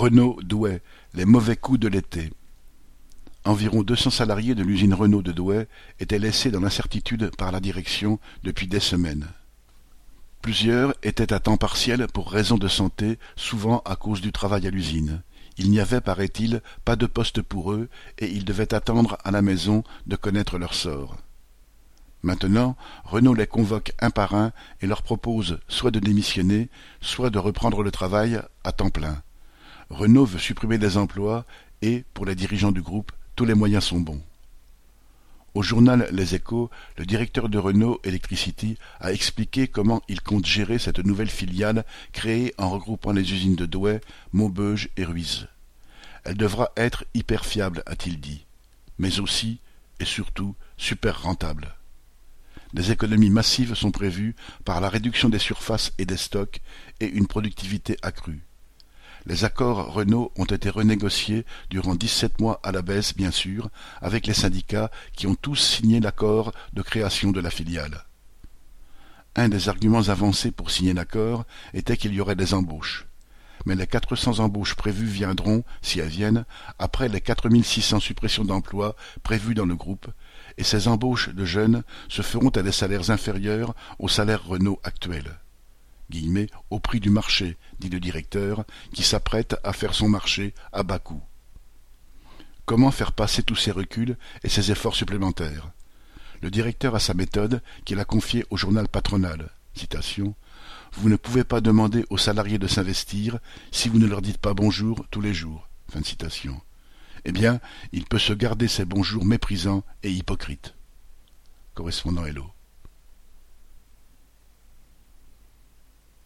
Renault Douai, les mauvais coups de l'été. Environ deux cents salariés de l'usine Renault de Douai étaient laissés dans l'incertitude par la direction depuis des semaines. Plusieurs étaient à temps partiel pour raisons de santé, souvent à cause du travail à l'usine. Il n'y avait, paraît-il, pas de poste pour eux, et ils devaient attendre à la maison de connaître leur sort. Maintenant, Renault les convoque un par un et leur propose soit de démissionner, soit de reprendre le travail à temps plein. Renault veut supprimer des emplois et, pour les dirigeants du groupe, tous les moyens sont bons. Au journal Les Échos, le directeur de Renault Electricity a expliqué comment il compte gérer cette nouvelle filiale créée en regroupant les usines de Douai, Maubeuge et Ruiz. Elle devra être hyper fiable, a-t-il dit, mais aussi et surtout super rentable. Des économies massives sont prévues par la réduction des surfaces et des stocks et une productivité accrue. Les accords Renault ont été renégociés durant dix-sept mois à la baisse, bien sûr, avec les syndicats qui ont tous signé l'accord de création de la filiale. Un des arguments avancés pour signer l'accord était qu'il y aurait des embauches. Mais les quatre cents embauches prévues viendront, si elles viennent, après les quatre mille six cents suppressions d'emplois prévues dans le groupe, et ces embauches de jeunes se feront à des salaires inférieurs aux salaires Renault actuels au prix du marché, dit le directeur, qui s'apprête à faire son marché à bas coût. Comment faire passer tous ces reculs et ces efforts supplémentaires? Le directeur a sa méthode qu'il a confiée au journal patronal. Vous ne pouvez pas demander aux salariés de s'investir si vous ne leur dites pas bonjour tous les jours. Eh bien, il peut se garder ces bonjours méprisants et hypocrites. Correspondant Hello.